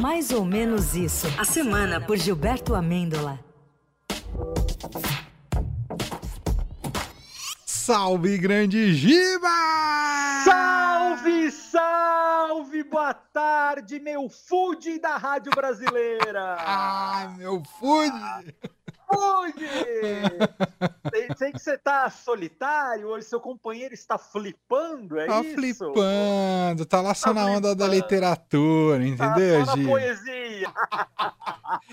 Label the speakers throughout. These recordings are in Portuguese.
Speaker 1: Mais ou menos isso. A semana por Gilberto Amêndola.
Speaker 2: Salve, grande Giba!
Speaker 3: Salve, salve! Boa tarde, meu food da Rádio Brasileira!
Speaker 2: ah, meu food!
Speaker 3: Food! sei, sei, que você tá solitário, ou seu companheiro está flipando, é
Speaker 2: tá
Speaker 3: isso?
Speaker 2: Tá flipando, tá lá só tá na flipando. onda da literatura, entendeu,
Speaker 3: tá só na poesia!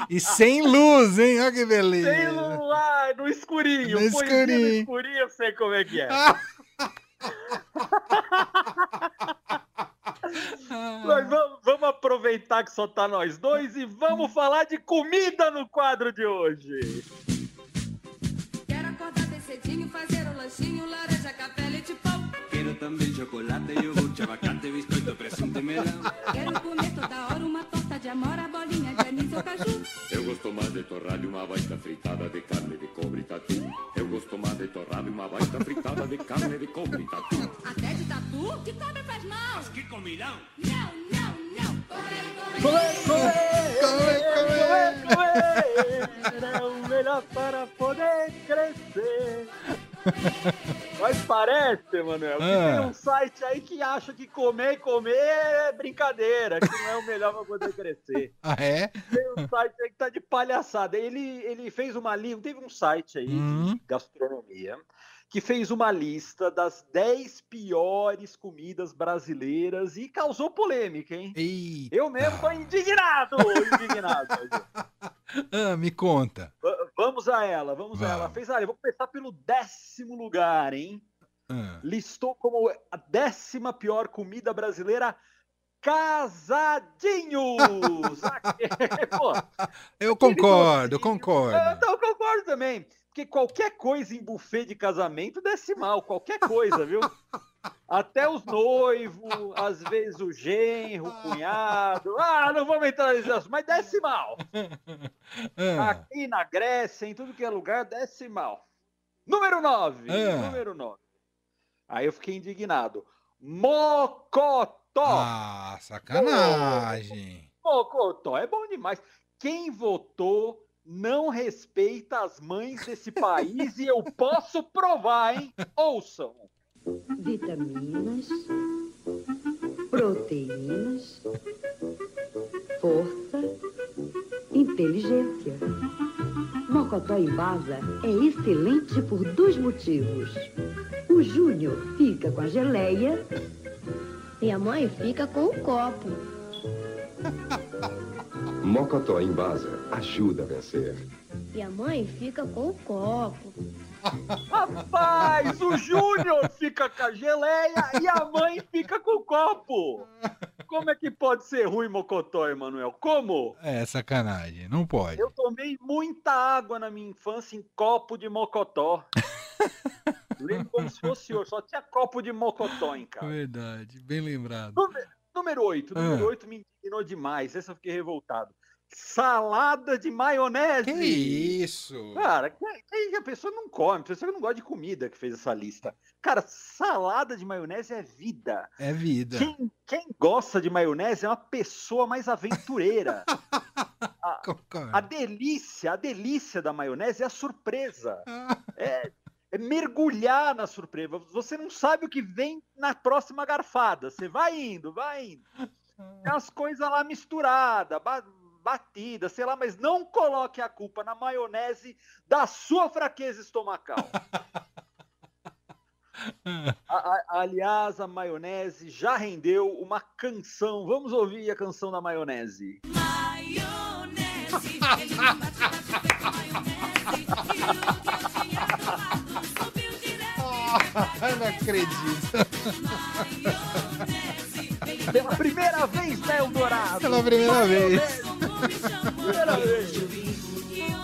Speaker 2: E sem luz, hein? Olha que beleza.
Speaker 3: Sem luz, ah, no escurinho.
Speaker 2: No escurinho.
Speaker 3: no escurinho, eu sei como é que é. Mas vamos, vamos, aproveitar que só tá nós dois e vamos falar de comida no quadro de hoje.
Speaker 4: Quero acordar bem cedinho, fazer um lanchinho, laranja, café, leite pão. Quero também chocolate, iogurte, abacate, biscoito, presunto e melão. Quero comer toda hora uma torta de amora, bolinha de anis ou caju.
Speaker 5: Eu gosto mais de torrado e uma baita fritada de carne de cobre tatu. Carne de cobre tatu.
Speaker 4: Até de tatu? Que cobre faz mal.
Speaker 5: Mas que comilão!
Speaker 4: Não, não, não.
Speaker 3: Comer, comer, comer, comer, comer. É o melhor para poder crescer. Mas parece, Manuel, que ah. tem um site aí que acha que comer e comer é brincadeira, que não é o melhor para poder crescer.
Speaker 2: Ah, é?
Speaker 3: Tem um site aí que tá de palhaçada. Ele, ele fez uma lista, teve um site aí
Speaker 2: Uhum.
Speaker 3: de gastronomia que fez uma lista das 10 piores comidas brasileiras e causou polêmica, hein?
Speaker 2: Eita.
Speaker 3: Eu mesmo tô indignado, indignado.
Speaker 2: ah, me conta.
Speaker 3: Vamos a ela, vamos,
Speaker 2: Vamos.
Speaker 3: a ela. Fez, eu vou começar pelo décimo lugar, hein?
Speaker 2: Ah.
Speaker 3: Listou como a décima pior comida brasileira casadinhos. Pô,
Speaker 2: Eu concordo, concordo.
Speaker 3: eu, então, eu concordo também. Porque qualquer coisa em buffet de casamento desce mal, qualquer coisa, viu? Até os noivos, às vezes o genro, o cunhado. Ah, não vamos entrar nesse assunto, mas desce mal.
Speaker 2: Ah,
Speaker 3: Aqui na Grécia, em tudo que é lugar, desce mal. Número 9.
Speaker 2: Ah.
Speaker 3: Número 9. Aí eu fiquei indignado. Mocotó.
Speaker 2: ah, sacanagem.
Speaker 3: Mocotó é bom demais. Quem votou não respeita as mães desse país e eu posso provar, hein? Ouçam.
Speaker 6: vitaminas, proteínas, força, inteligência. Mocotó em é excelente por dois motivos. O Júnior fica com a geleia
Speaker 7: E a mãe fica com o copo.
Speaker 5: Mocotó em Baza ajuda a vencer.
Speaker 7: E a mãe fica com o copo.
Speaker 3: Rapaz, o Júnior fica com a geleia e a mãe fica com o copo. Como é que pode ser ruim Mocotó, Emanuel? Como?
Speaker 2: É sacanagem, não pode.
Speaker 3: Eu tomei muita água na minha infância em copo de mocotó. Lembro como se fosse hoje, só tinha copo de mocotó em casa.
Speaker 2: Verdade, bem lembrado.
Speaker 3: Número 8, número
Speaker 2: Ah.
Speaker 3: 8 me indignou demais, essa eu fiquei revoltado. Salada de maionese.
Speaker 2: Que isso?
Speaker 3: Cara, que, que a pessoa não come, a pessoa que não gosta de comida que fez essa lista. Cara, salada de maionese é vida.
Speaker 2: É vida.
Speaker 3: Quem, quem gosta de maionese é uma pessoa mais aventureira.
Speaker 2: Concordo.
Speaker 3: A delícia, a delícia da maionese é a surpresa. É, é mergulhar na surpresa. Você não sabe o que vem na próxima garfada. Você vai indo, vai indo. Tem as coisas lá misturadas, ba- batidas, sei lá, mas não coloque a culpa na maionese da sua fraqueza estomacal. A- a- aliás, a maionese já rendeu uma canção. Vamos ouvir a canção da maionese.
Speaker 4: Maionese, ele me bate, bate, maionese. Que eu
Speaker 2: não acredito.
Speaker 3: Pela primeira vez na Eldorado.
Speaker 2: Pela primeira vez.
Speaker 3: Primeira vez.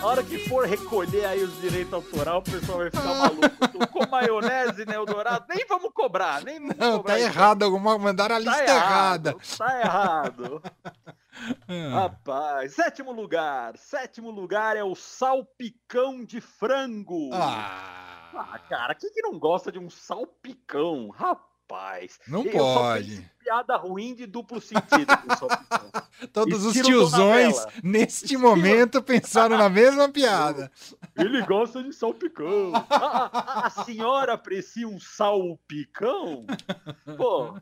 Speaker 3: A hora que for recolher aí os direitos autorais, o pessoal vai ficar maluco. Com maionese, né, Eldorado? Nem vamos cobrar, nem vamos
Speaker 2: Não,
Speaker 3: cobrar.
Speaker 2: tá
Speaker 3: isso.
Speaker 2: errado. Alguma, mandaram a
Speaker 3: Tá
Speaker 2: lista
Speaker 3: errado,
Speaker 2: errada.
Speaker 3: Tá errado.
Speaker 2: Ah,
Speaker 3: Rapaz, sétimo lugar. Sétimo lugar é o salpicão de frango.
Speaker 2: Ah.
Speaker 3: Ah, cara, quem que não gosta de um salpicão? Rapaz.
Speaker 2: Não
Speaker 3: eu
Speaker 2: pode.
Speaker 3: piada ruim de duplo sentido.
Speaker 2: Todos os
Speaker 3: Estilo
Speaker 2: tiozões,
Speaker 3: Dona Bela.
Speaker 2: neste
Speaker 3: Estilo-
Speaker 2: momento, pensaram na mesma piada.
Speaker 3: Ele gosta de salpicão. A, a- a senhora aprecia um salpicão? Pô,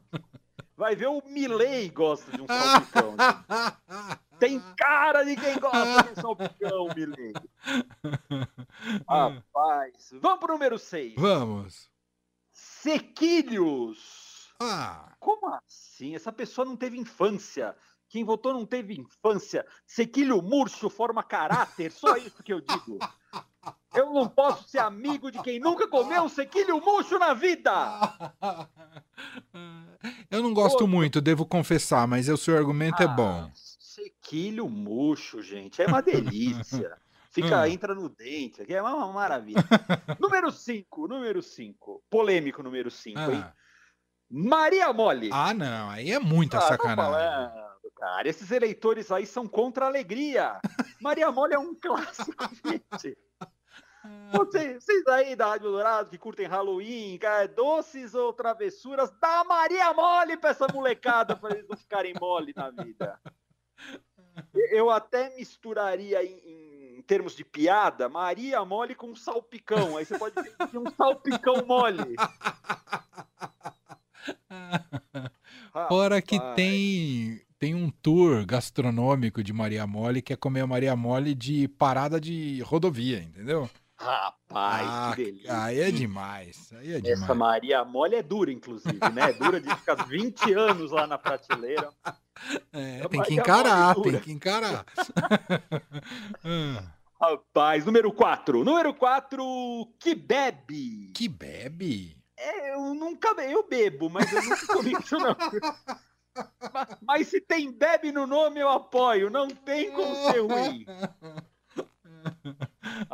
Speaker 3: vai ver o Milley gosta de um salpicão. Tem cara de quem gosta de um salpicão, Milley. Rapaz. Vamos pro número 6.
Speaker 2: Vamos.
Speaker 3: Sequilhos.
Speaker 2: Ah,
Speaker 3: Como assim? Essa pessoa não teve infância. Quem votou não teve infância. Sequilho murcho forma caráter. Só isso que eu digo. Eu não posso ser amigo de quem nunca comeu um sequilho murcho na vida.
Speaker 2: eu não gosto
Speaker 3: Pô,
Speaker 2: muito, devo confessar, mas o seu argumento é bom.
Speaker 3: Ah, Sequilho murcho, gente. É uma delícia. Fica,
Speaker 2: Hum.
Speaker 3: entra no dente. É uma maravilha. número 5, número 5. Polêmico número 5, hein?
Speaker 2: Ah.
Speaker 3: Maria Mole.
Speaker 2: Ah, não, aí é muita
Speaker 3: Ah, tô
Speaker 2: sacanagem.
Speaker 3: falando, cara. Esses eleitores aí são contra a alegria. Maria Mole é um clássico, gente. Vocês, vocês aí da Rádio Dourado que curtem Halloween, cara, doces ou travessuras, dá Maria Mole pra essa molecada pra eles não ficarem mole na vida. Eu até misturaria em, em termos de piada Maria Mole com salpicão. Aí você pode ter um salpicão mole.
Speaker 2: Fora que tem, tem um tour gastronômico de Maria Mole que é comer a Maria Mole de parada de rodovia, entendeu?
Speaker 3: Rapaz,
Speaker 2: Ah,
Speaker 3: que delícia.
Speaker 2: aí é demais. Aí é demais.
Speaker 3: Essa Maria Mole é dura, inclusive, né? É dura de ficar 20 anos lá na prateleira.
Speaker 2: É,
Speaker 3: a
Speaker 2: tem que encarar, tem que encarar.
Speaker 3: Rapaz, número 4. Número 4, que bebe.
Speaker 2: que bebe?
Speaker 3: É, eu nunca eu bebo, mas eu nunca comi isso, não. mas, mas se tem bebe no nome, eu apoio. Não tem como ser ruim.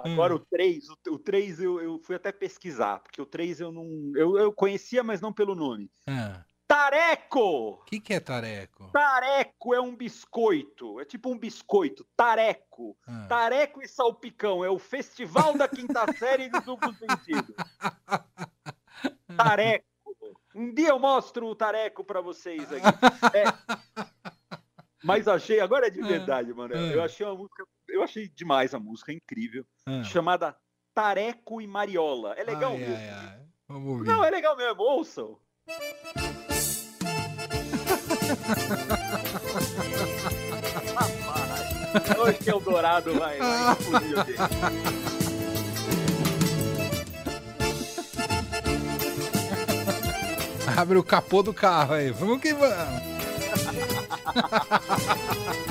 Speaker 3: Agora o 3, o, o 3 eu, eu fui até pesquisar, porque o 3 eu não. Eu, eu conhecia, mas não pelo nome.
Speaker 2: Ah,
Speaker 3: Tareco!
Speaker 2: O que, que é tareco?
Speaker 3: Tareco é um biscoito. É tipo um biscoito. Tareco.
Speaker 2: Ah.
Speaker 3: Tareco e salpicão. É o festival da quinta série do duplo sentido. Tareco. Um dia eu mostro o tareco pra vocês aqui. É. Mas achei, agora é de verdade, mano. Eu achei uma música, achei demais a música, é incrível.
Speaker 2: Ah.
Speaker 3: Chamada Tareco e Mariola. É legal
Speaker 2: Ai,
Speaker 3: mesmo.
Speaker 2: ai, ai. Vamos ouvir.
Speaker 3: Não, é legal mesmo, ouçam. Hoje que é o Dourado vai, vai explodir aqui.
Speaker 2: Abre o capô do carro aí. Vamos que vamos.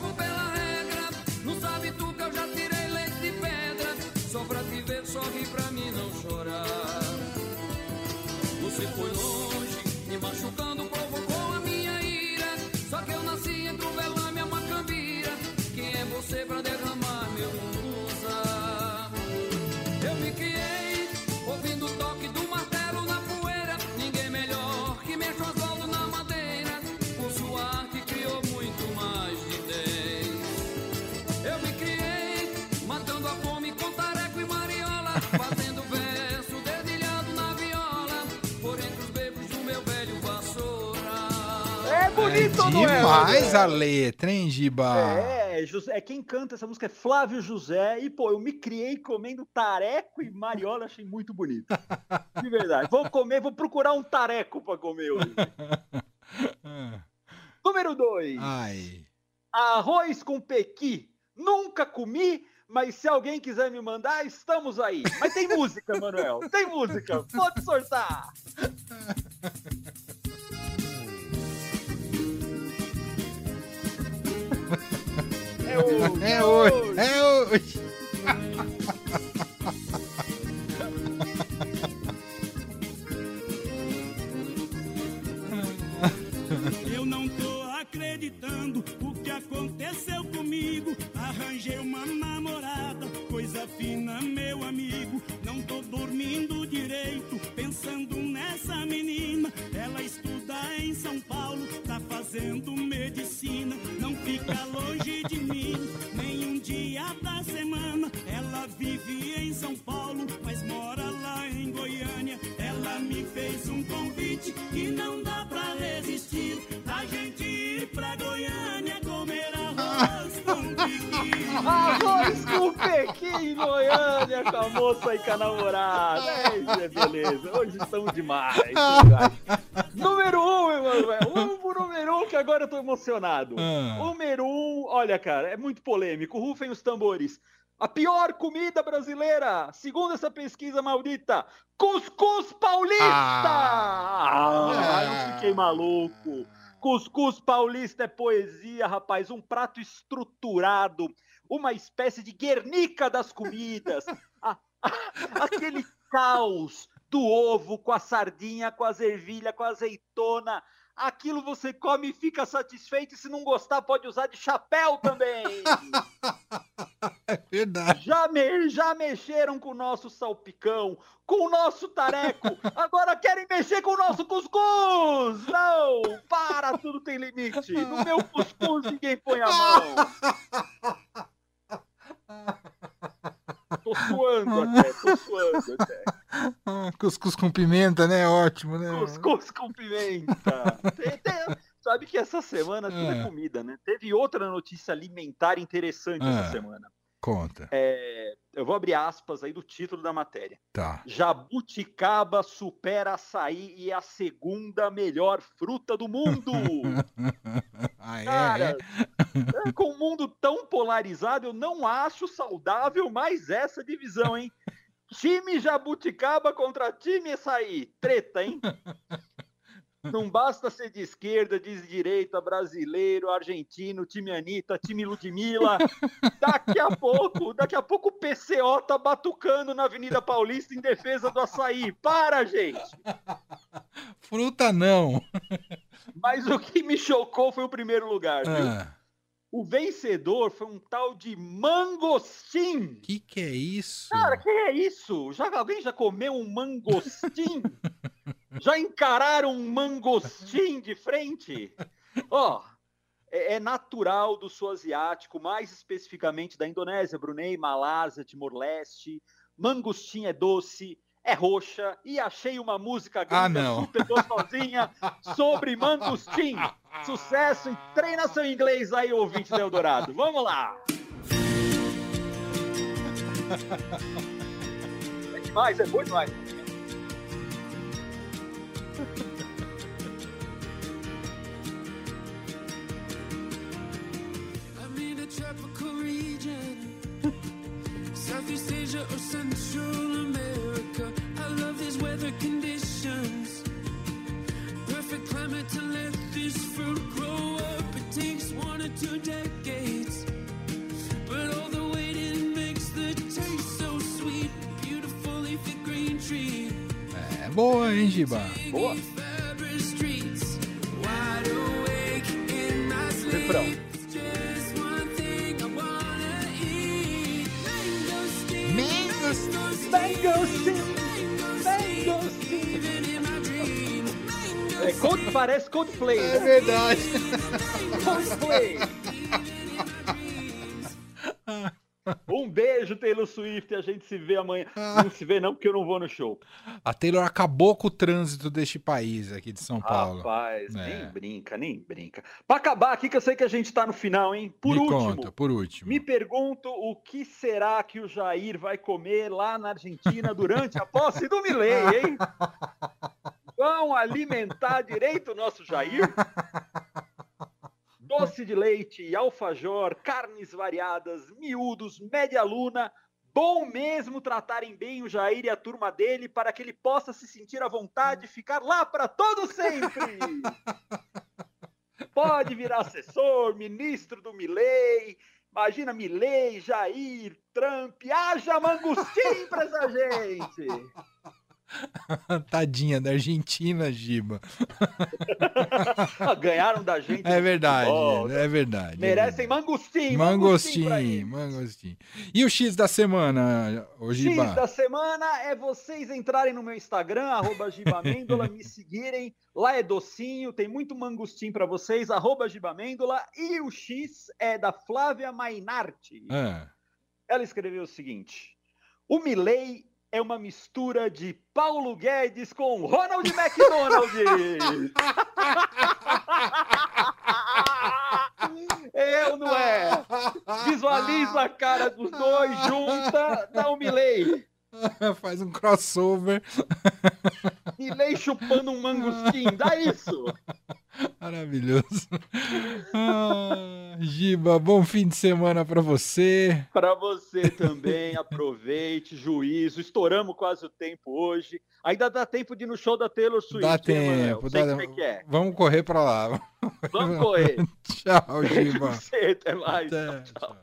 Speaker 8: É
Speaker 3: bonito, não é?
Speaker 2: Demais a
Speaker 3: Rogério?
Speaker 2: letra, hein, Giba?
Speaker 3: É, José, é quem canta essa música é Flávio José. E, pô, eu me criei comendo tareco e mariola, achei muito bonito. De verdade. Vou comer, vou procurar um tareco pra comer hoje. Número 2.
Speaker 2: Ai.
Speaker 3: Arroz com pequi. Nunca comi, mas se alguém quiser me mandar, estamos aí. Mas tem música, Manuel. Tem música. Pode sortar. É hoje!
Speaker 2: É, é hoje! É hoje!
Speaker 9: Eu não tô acreditando o que aconteceu comigo. Arranjei uma namorada, coisa fina, meu amigo. Não tô dormindo direito, pensando nessa menina. Ela estuda em São Paulo, fazendo medicina. Não fica longe de mim, nem um dia da semana. Ela vive em São Paulo, mas mora lá em Goiânia. Ela me fez um convite que não dá pra resistir. A gente ir pra Goiânia comer arroz com piqui.
Speaker 3: Arroz com pequi em Goiânia com a moça e com a namorada. É, beleza. Hoje estamos demais. número um, Emanuel. Vamos um, que agora eu tô emocionado.
Speaker 2: Ah.
Speaker 3: Número um, olha, cara, é muito polêmico. Rufem os tambores. A pior comida brasileira, segundo essa pesquisa maldita, cuscuz paulista! Ah,
Speaker 2: Ah.
Speaker 3: eu fiquei maluco. Cuscuz paulista é poesia, rapaz. Um prato estruturado, uma espécie de Guernica das comidas. A- a- aquele caos do ovo com a sardinha, com a ervilha, com a azeitona. Aquilo você come e fica satisfeito. E se não gostar, pode usar de chapéu também.
Speaker 2: É verdade.
Speaker 3: Já, me- já mexeram com o nosso salpicão, com o nosso tareco, agora querem mexer com o nosso cuscuz! Não! Para, tudo tem limite! No meu cuscuz ninguém põe a mão! Tô suando até, tô suando até.
Speaker 2: Cuscuz com pimenta, né? Ótimo, né?
Speaker 3: Cuscuz com pimenta! Tem- tem- sabe que essa semana tudo é
Speaker 2: É.
Speaker 3: comida, né? Teve outra notícia alimentar interessante essa
Speaker 2: É.
Speaker 3: semana.
Speaker 2: Conta.
Speaker 3: É, eu vou abrir aspas aí do título da matéria.
Speaker 2: Tá.
Speaker 3: Jabuticaba supera açaí e é a segunda melhor fruta do mundo.
Speaker 2: Ah, é?
Speaker 3: Cara,
Speaker 2: é?
Speaker 3: é, com um mundo tão polarizado, eu não acho saudável mais essa divisão, hein? Time Jabuticaba contra time açaí. Treta, hein? Não basta ser de esquerda, de direita, brasileiro, argentino, time Anitta, time Ludmilla. Daqui a pouco, daqui a pouco o PCO tá batucando na Avenida Paulista em defesa do açaí. Para, gente!
Speaker 2: Fruta não.
Speaker 3: Mas o que me chocou foi o primeiro lugar, viu?
Speaker 2: Ah,
Speaker 3: O vencedor foi um tal de mangostim.
Speaker 2: que que é isso?
Speaker 3: Cara, que é isso? Já, alguém já comeu um mangostim? já encararam um mangostim de frente? Ó, é, é natural do sul asiático, mais especificamente da Indonésia, Brunei, Malásia, Timor-Leste. Mangostim é doce, é roxa e achei uma música
Speaker 2: Ah,
Speaker 3: gringa
Speaker 2: não.
Speaker 3: super gostosinha sobre mangostim. Sucesso e treina seu inglês aí, ouvinte do Eldorado. Vamos lá! É demais, é
Speaker 8: tropical region, Southeast Asia or Central America. I love these weather conditions. Perfect climate to let this fruit grow up. It takes one or two decades, but all the waiting makes the taste so sweet. Beautiful leafy green tree.
Speaker 2: É boa, hein, Giba?
Speaker 3: Boa. Cold, parece Coldplay,
Speaker 2: É
Speaker 3: né?
Speaker 2: verdade.
Speaker 3: Coldplay. Um beijo, Taylor Swift. A gente se vê amanhã. Não se vê, não, porque eu não vou no show.
Speaker 2: A Taylor acabou com o trânsito deste país aqui de São Paulo.
Speaker 3: Rapaz,
Speaker 2: É.
Speaker 3: nem brinca, nem brinca. Pra acabar aqui, que eu sei que a gente tá no final, hein? Por
Speaker 2: Me
Speaker 3: último,
Speaker 2: conta, por último.
Speaker 3: me pergunto o que será que o Jair vai comer lá na Argentina durante a posse do Milei, hein? Vão alimentar direito o nosso Jair? Doce de leite, alfajor, carnes variadas, miúdos, média luna. Bom mesmo tratarem bem o Jair e a turma dele para que ele possa se sentir à vontade e ficar lá para todo sempre. Pode virar assessor, ministro do Milley. Imagina Milley, Jair, Trump. Haja mangostim pra essa gente.
Speaker 2: Tadinha da Argentina, Giba.
Speaker 3: Ganharam da gente.
Speaker 2: É
Speaker 3: no
Speaker 2: verdade,
Speaker 3: futebol.
Speaker 2: é verdade. é
Speaker 3: Merecem mangostim.
Speaker 2: Mangostim,
Speaker 3: pra eles.
Speaker 2: mangostim. E o X da semana, ô
Speaker 3: X da semana é vocês entrarem no meu Instagram, arroba Gibamêndola, me seguirem. Lá é docinho, tem muito mangostim para vocês, arroba Gibamêndola. E o X é da Flávia Mainarti.
Speaker 2: Ah,
Speaker 3: Ela escreveu o seguinte: O Milley é uma mistura de Paulo Guedes com Ronald McDonald. ou não é? Visualiza a cara dos dois, junta, dá o Milley.
Speaker 2: Faz um crossover.
Speaker 3: Milley chupando um mangostim, dá isso.
Speaker 2: Maravilhoso. Ah, Giba, bom fim de semana pra você.
Speaker 3: Para você também, aproveite, juízo. Estouramos quase o tempo hoje. Ainda dá tempo de ir no show da Taylor Swift.
Speaker 2: Dá
Speaker 3: Manuel?
Speaker 2: tempo. Dá-
Speaker 3: como é é.
Speaker 2: Vamos correr pra lá.
Speaker 3: Vamos correr.
Speaker 2: Tchau, Giba.
Speaker 3: Você, até mais.
Speaker 2: Até,
Speaker 3: Tchau, tchau.